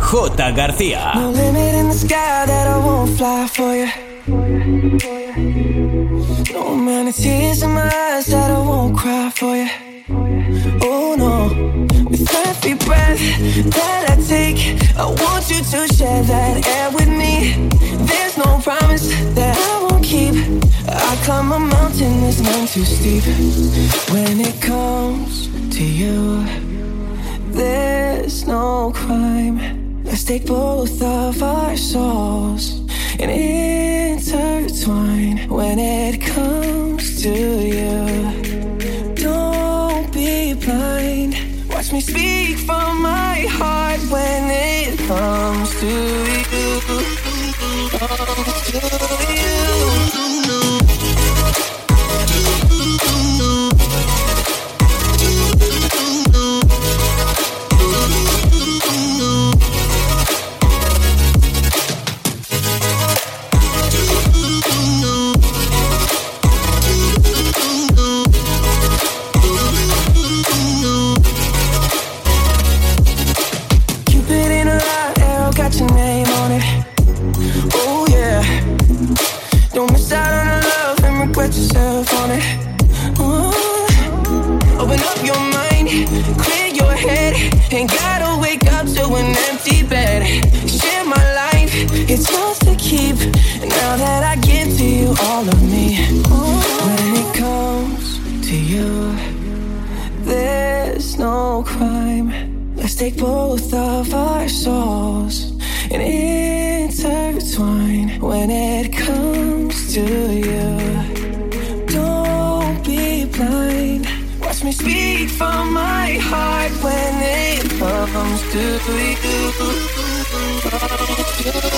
J. García. No limit in the sky that I won't fly for you. No amount of tears in my eyes that I won't cry for you. Oh no, with every breath that I take, I want you to share that air with me. There's no promise that I won't keep. I climb a mountain that's none too steep. When it comes to you, there's no crime. Let's take both of our souls and intertwine. When it comes to you, don't be blind. Watch me speak from my heart when it comes to you. Comes to you. Take both of our souls and intertwine when it comes to you. Don't be blind. Watch me speak from my heart when it comes to you.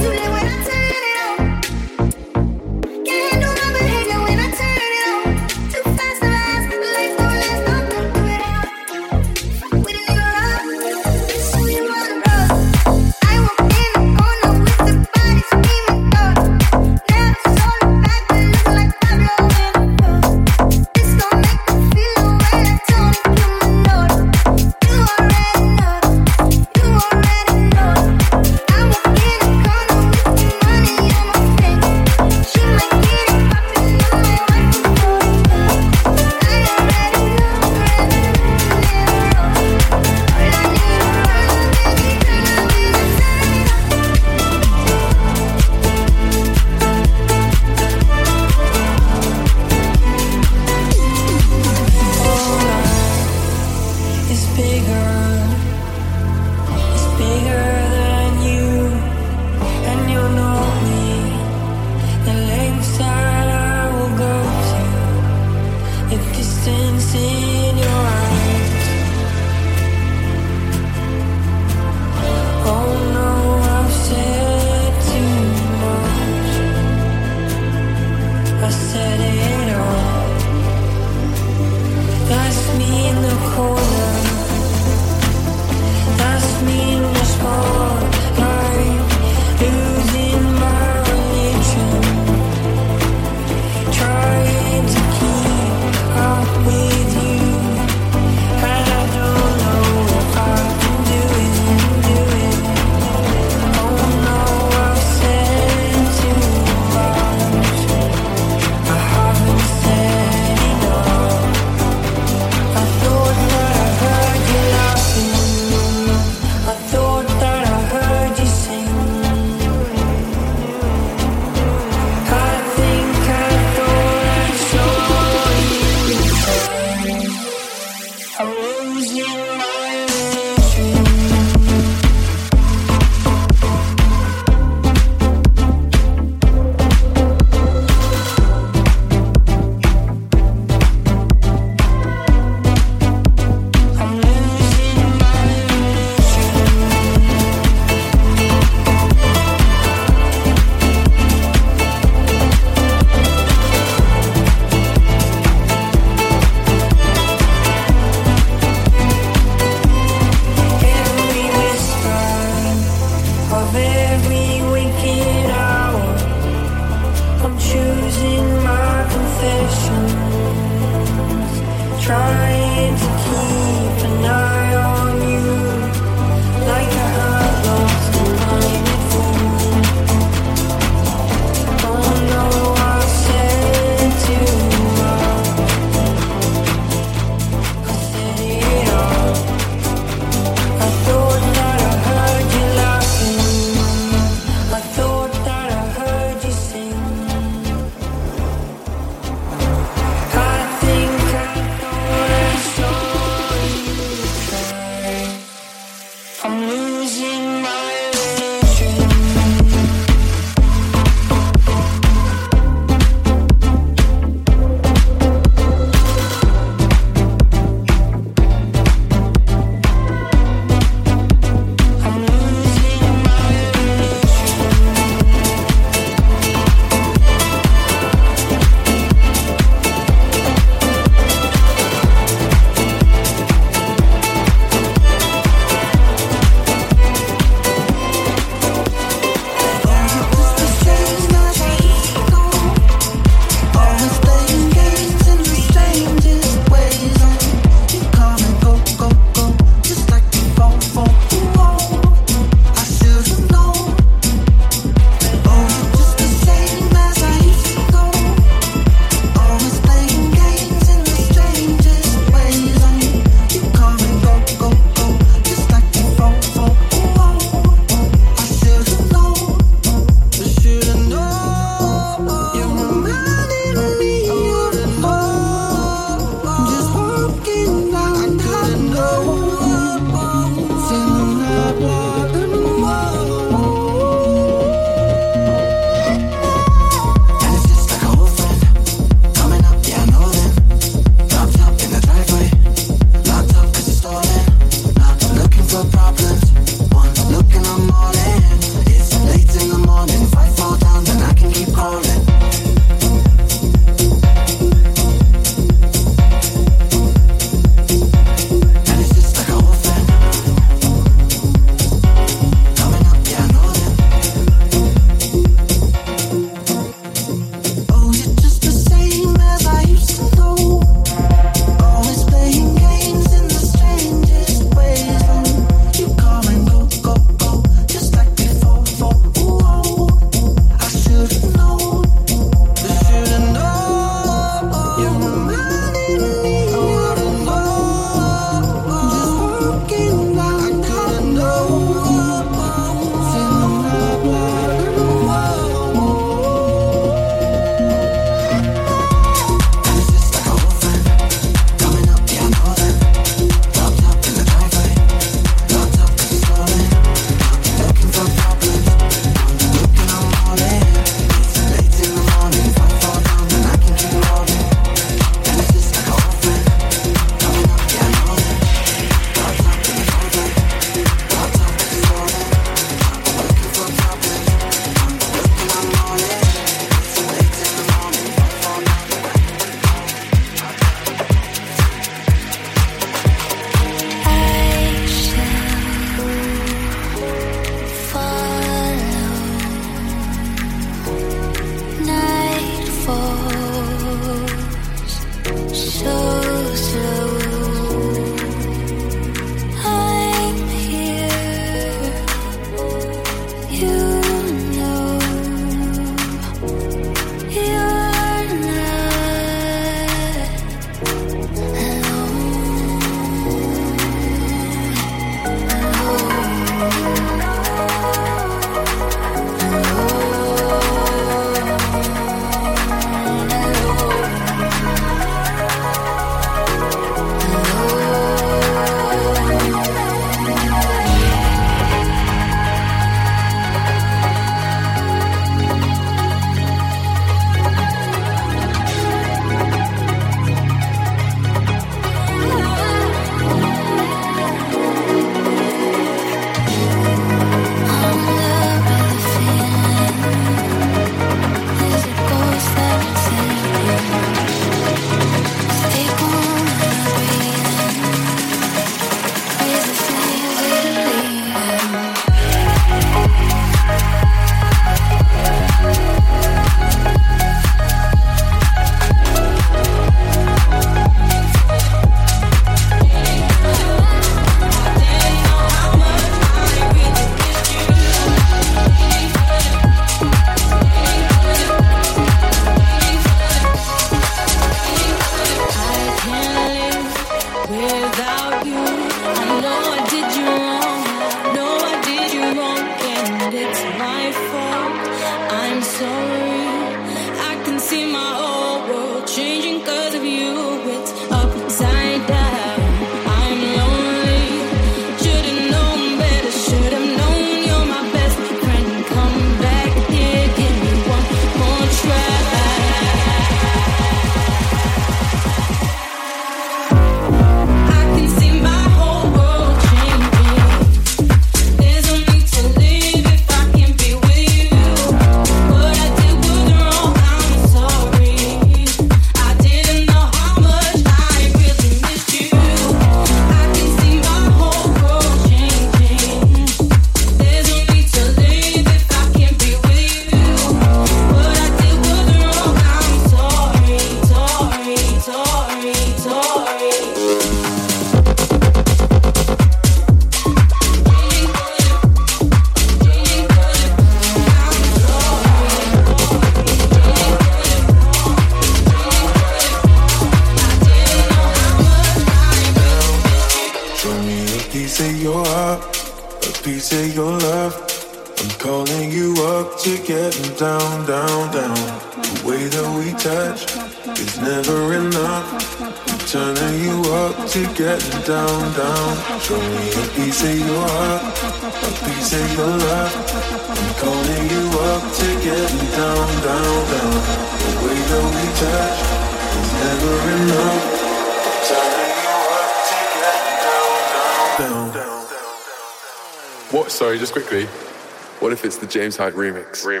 James Hype remix. Remix.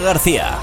García.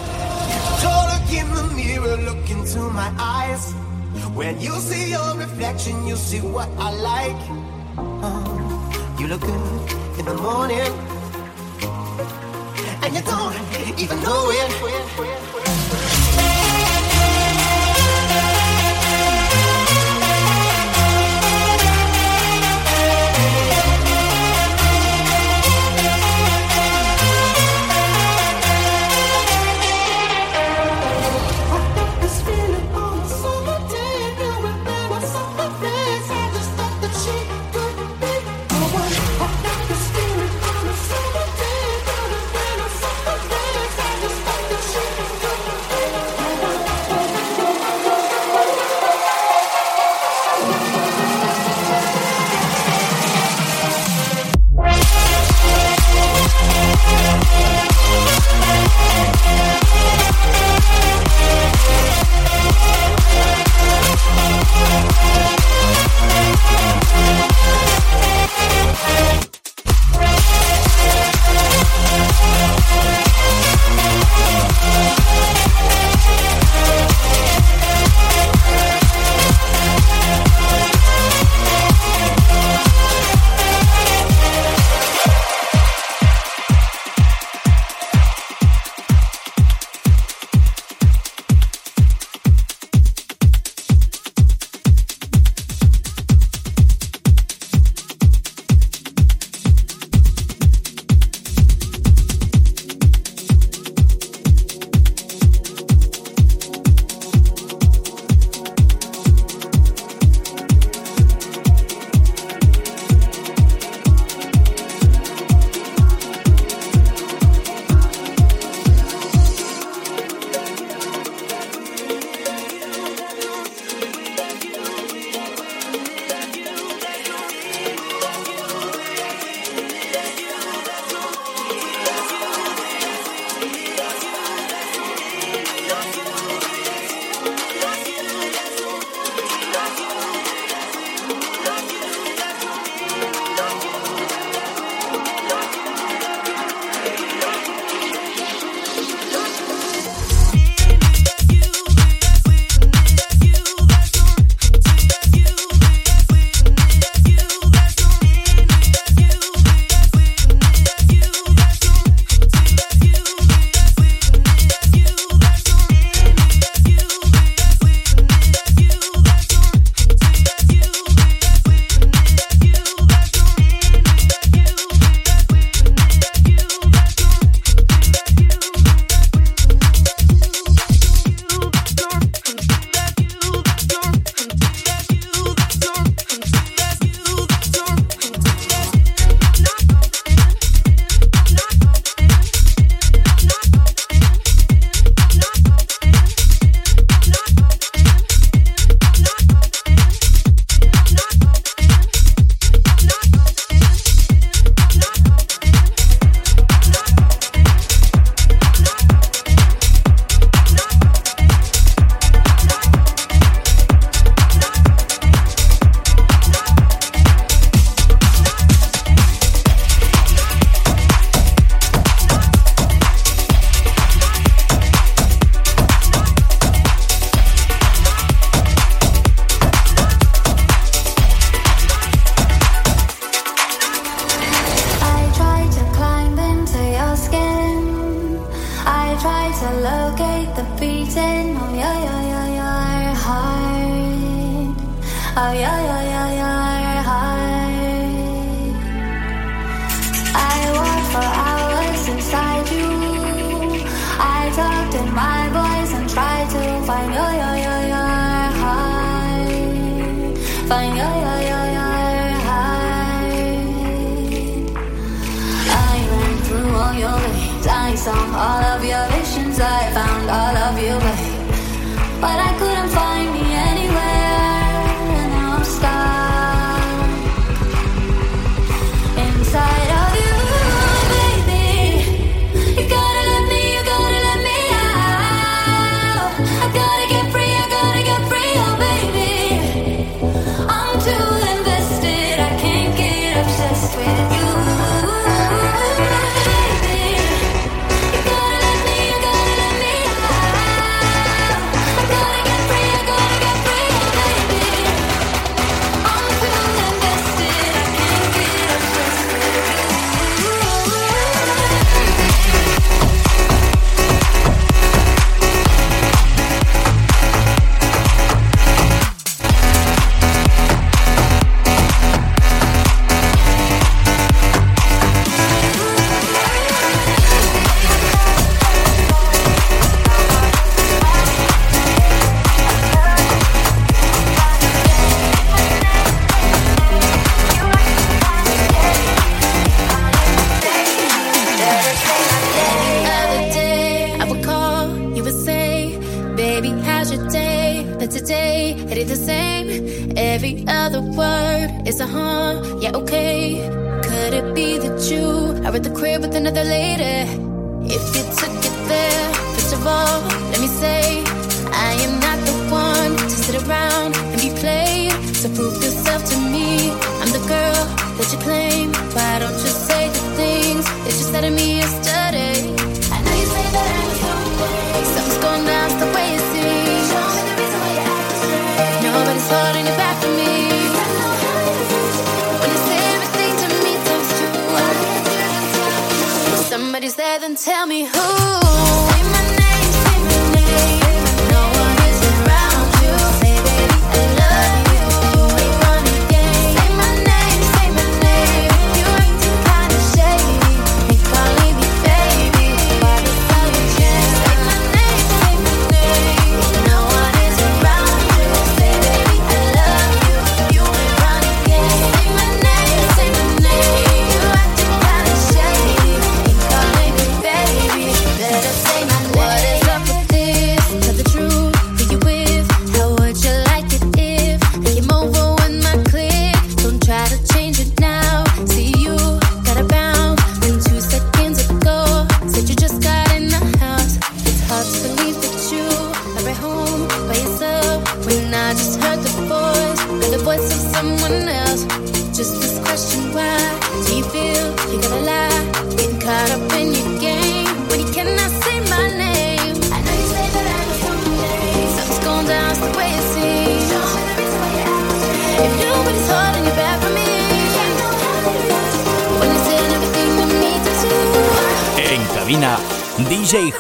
all, let me say, I am not the one to sit around and be played. So prove yourself to me. I'm the girl that you claim. Why don't you?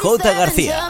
J. García.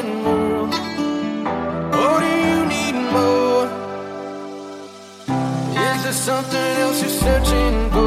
and do you need more? Is there something else you're searching for?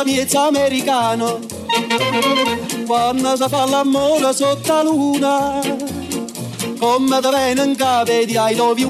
la miezza americano quando si fa l'amore sotto la luna come da vengono in capo di I love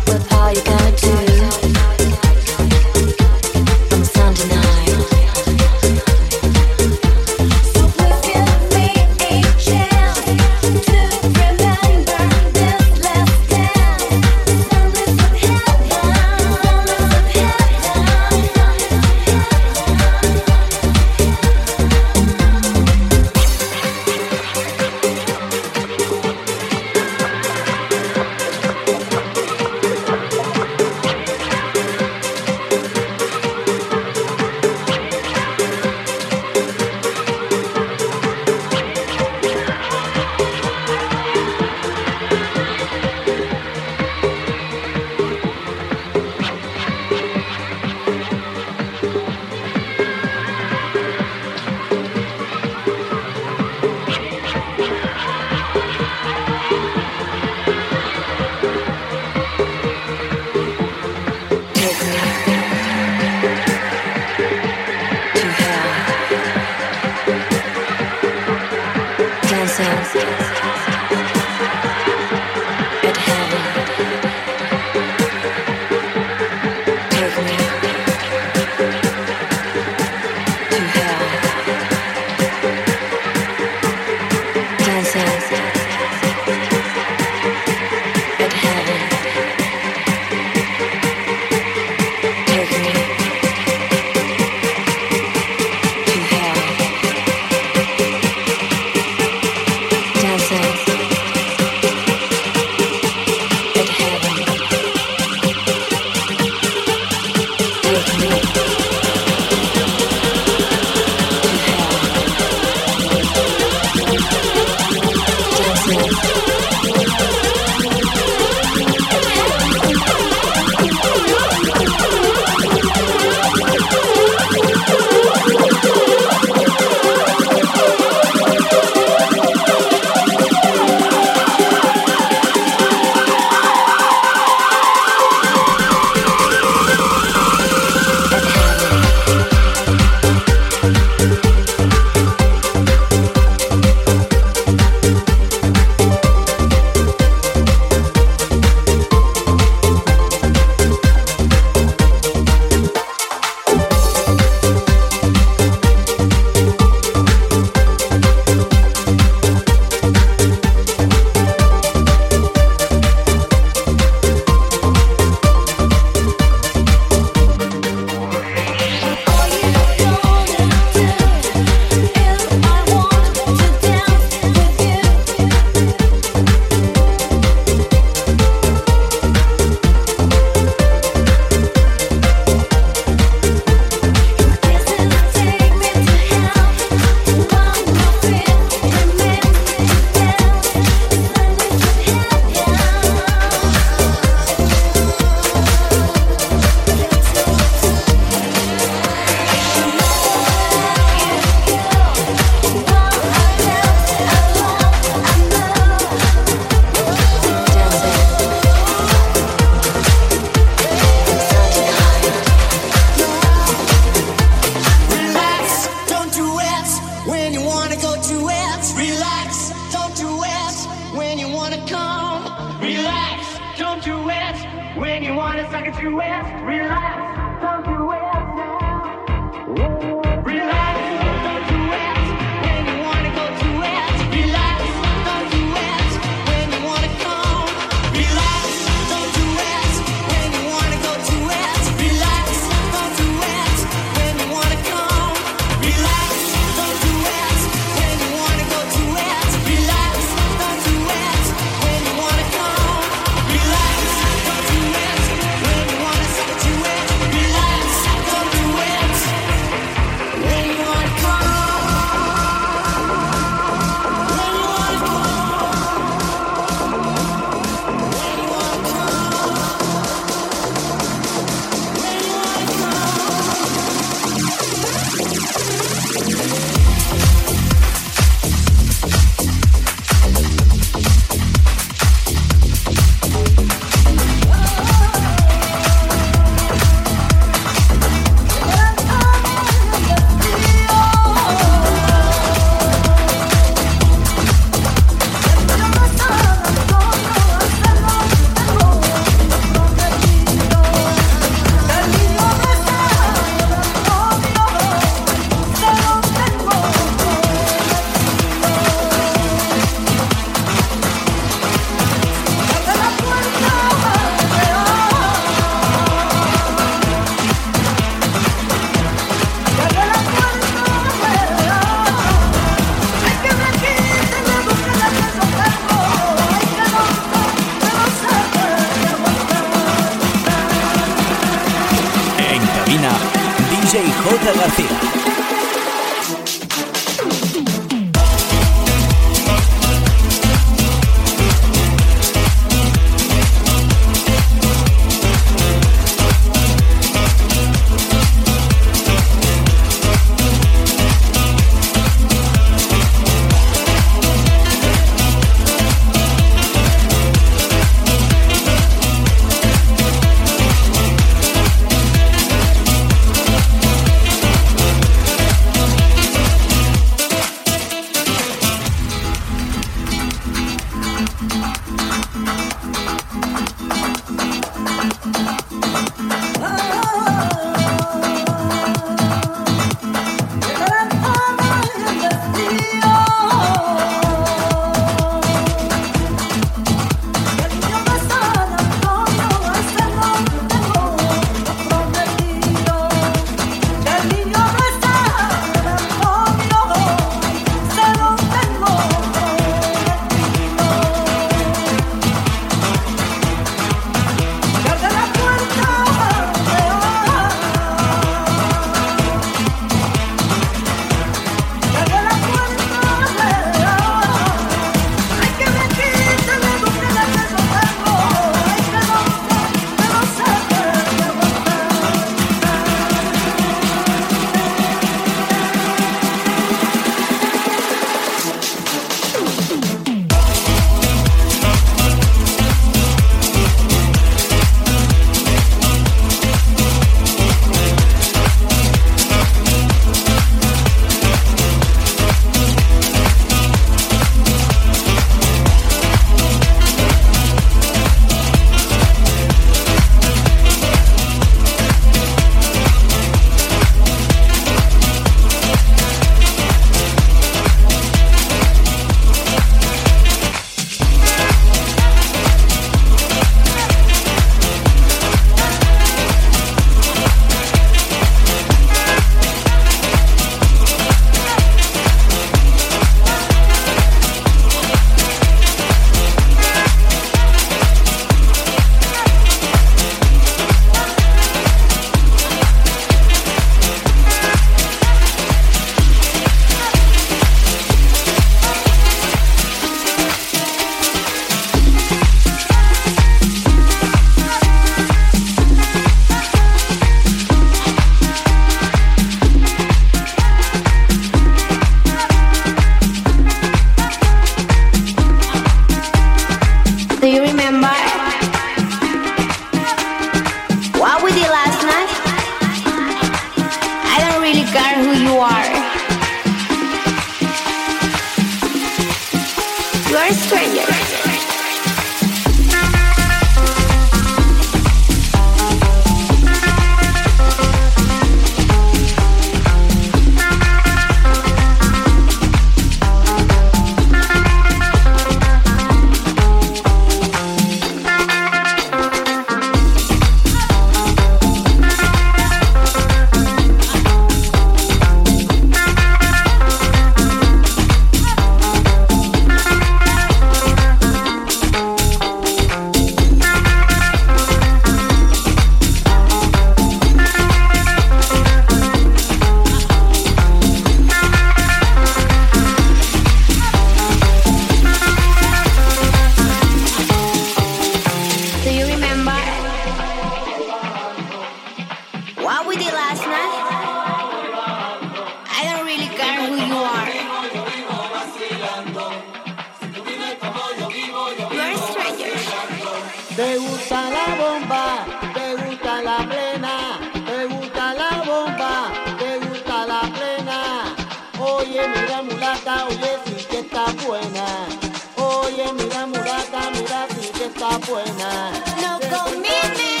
está buena. No commitment,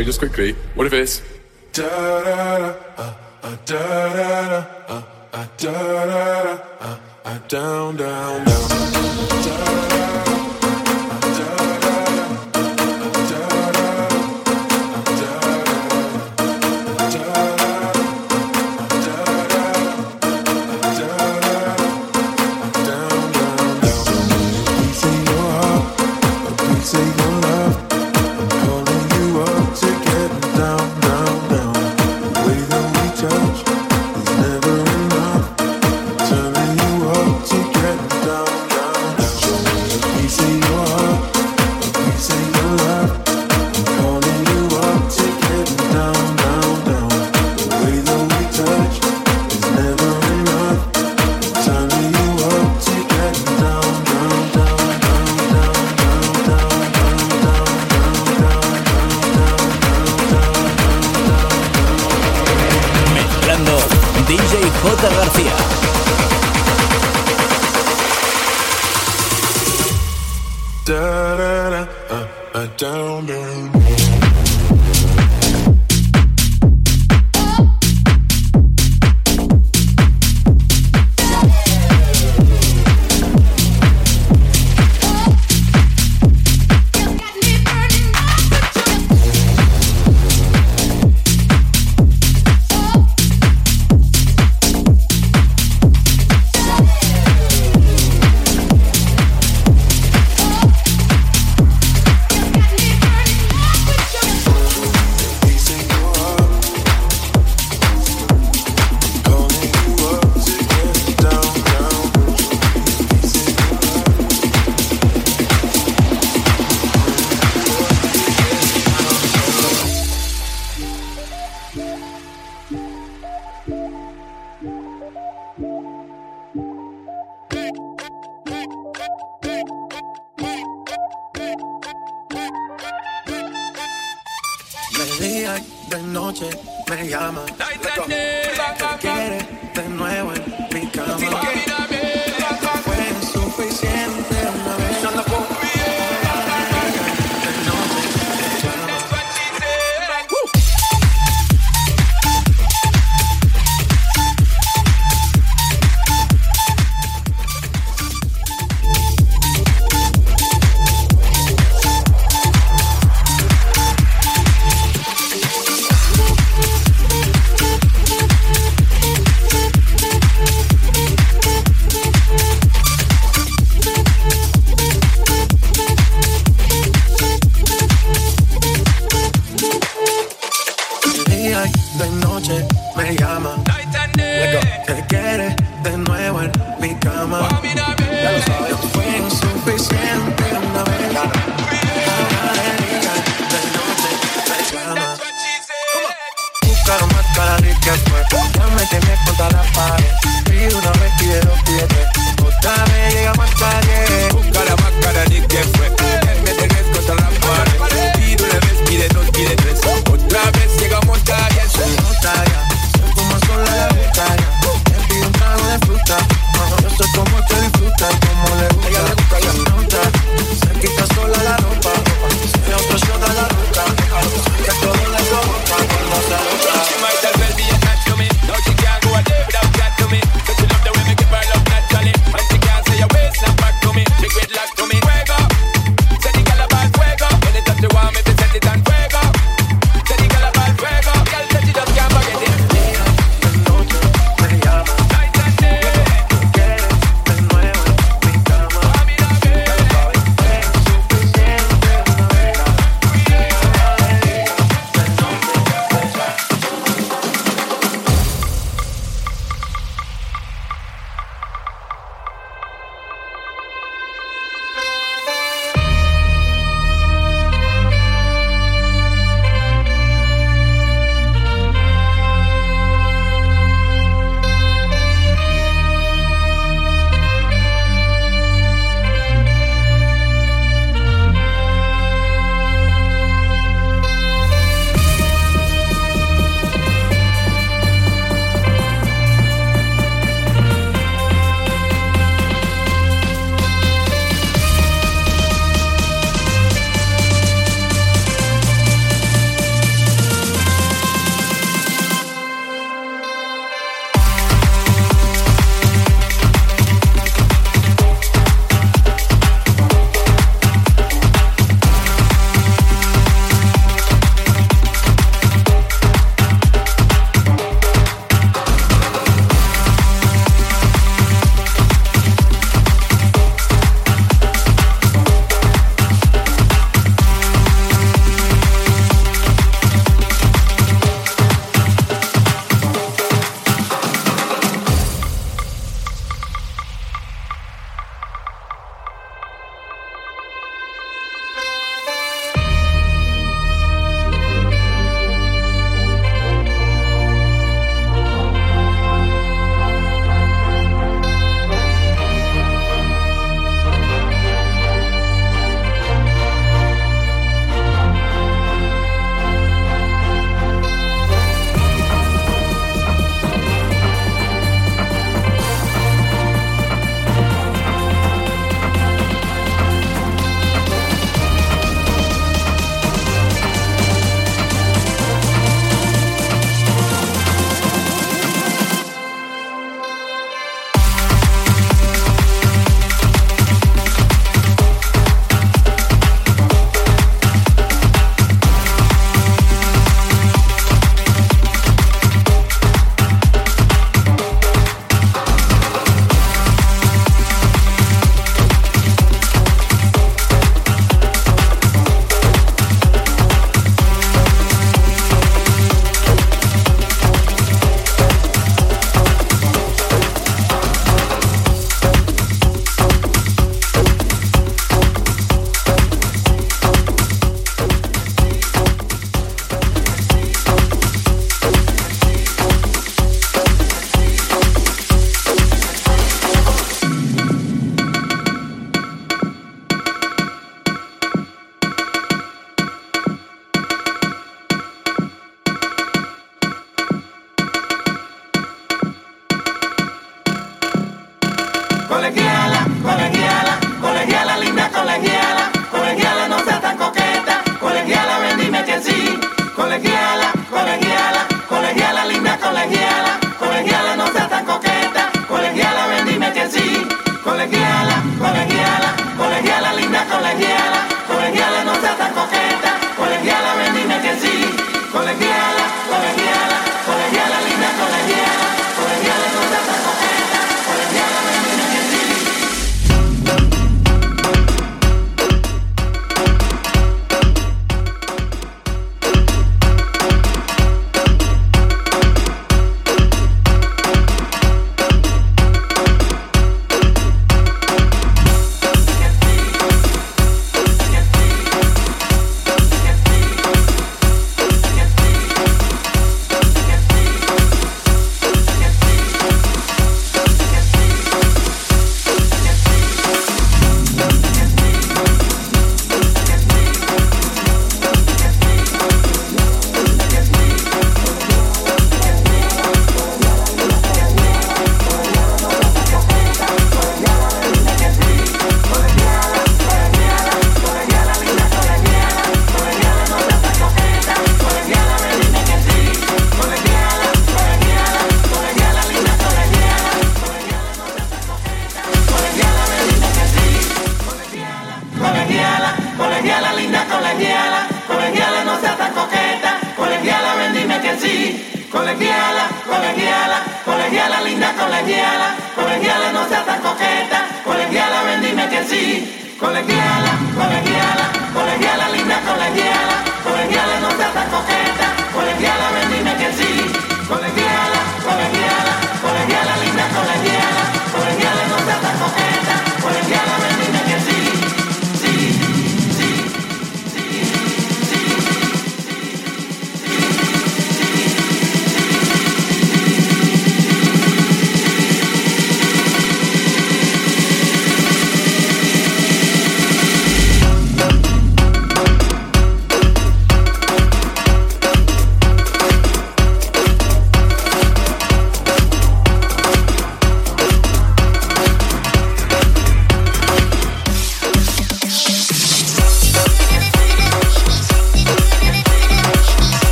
sorry, just quickly. What if it's da da da da da da da da da.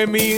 Cómo me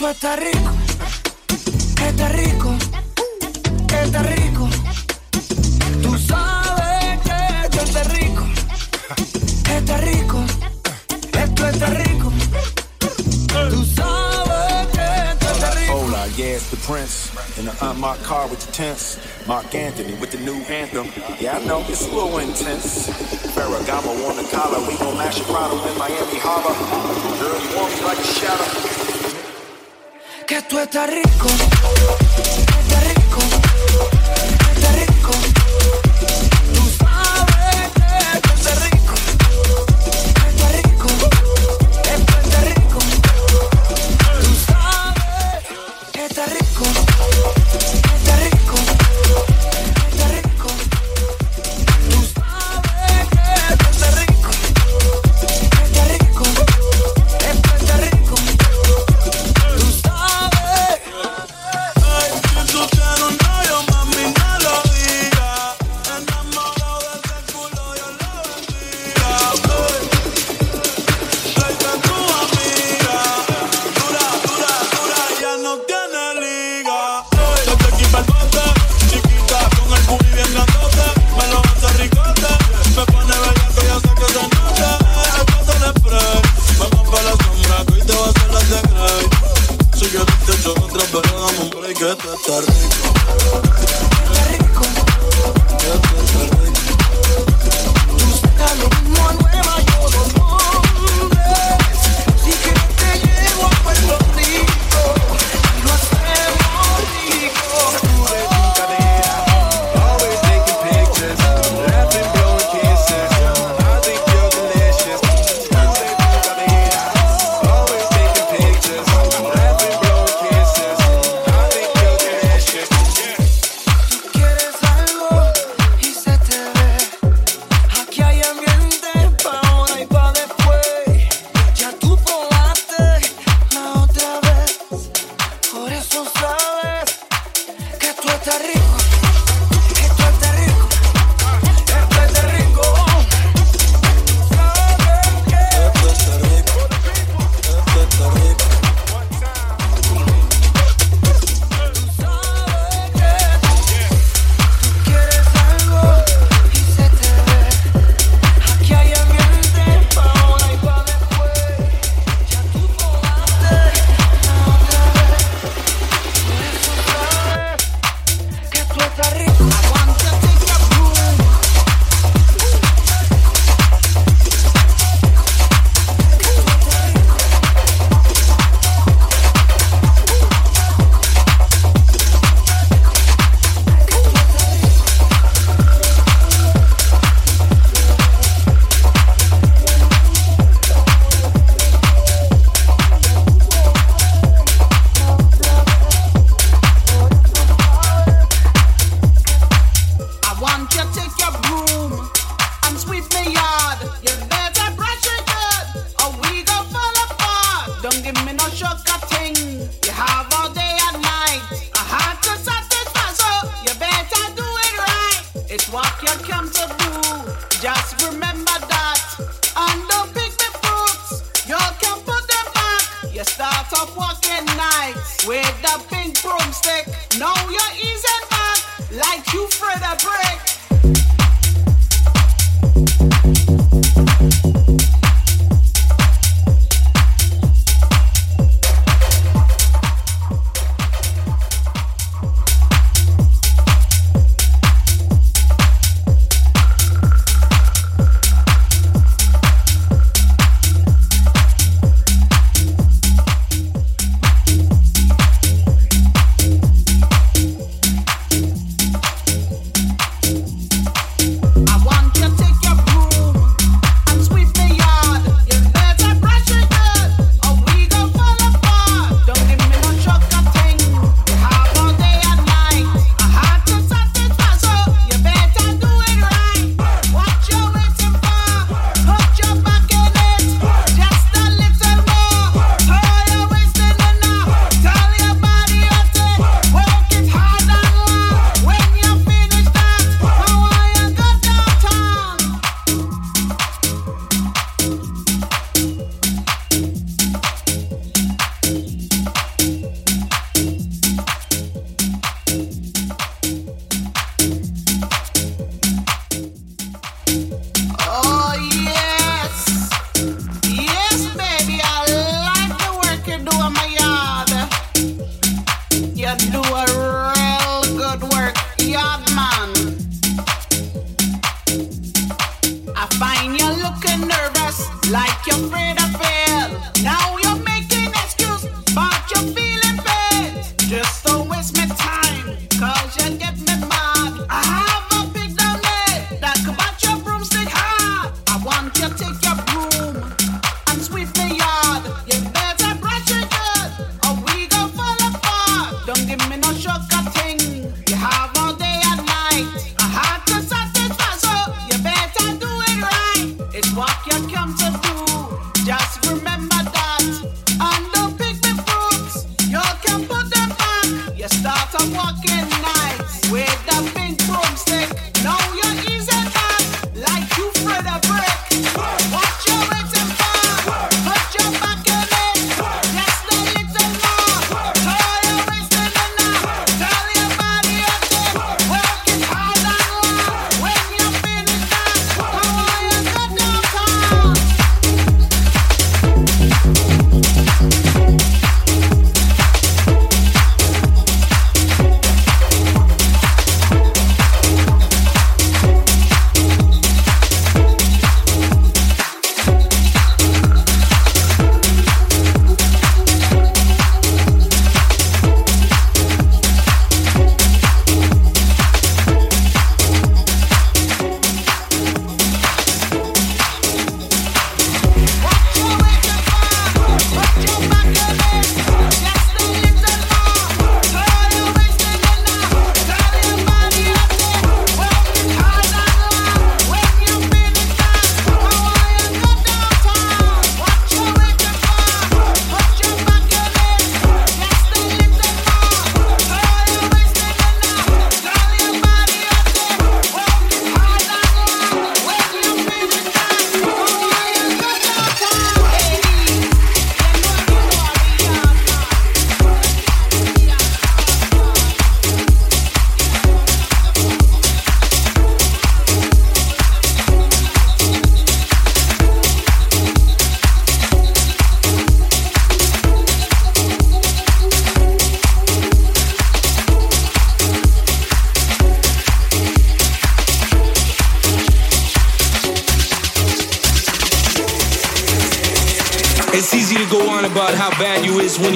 Esto está rico, está rico, está rico. Tú sabes que esto está rico, está rico, esto está rico. Tú sabes que esto está rico. Hola, yeah, it's the prince. In the uh, unmarked car with the tents. Marc Anthony with the new anthem. Yeah, I know it's a little intense. Ferragamo on the collar. We gon' mash a bottle in Miami Harbor. Girl, you want me like a shadow? que tú estás rico, estás rico, estás rico.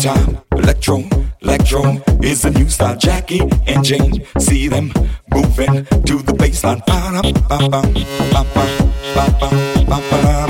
time. Electro, electro is the new style. Jackie and Jane, see them moving to the baseline. Ba-da, ba-ba, ba-ba, ba-ba, ba-ba,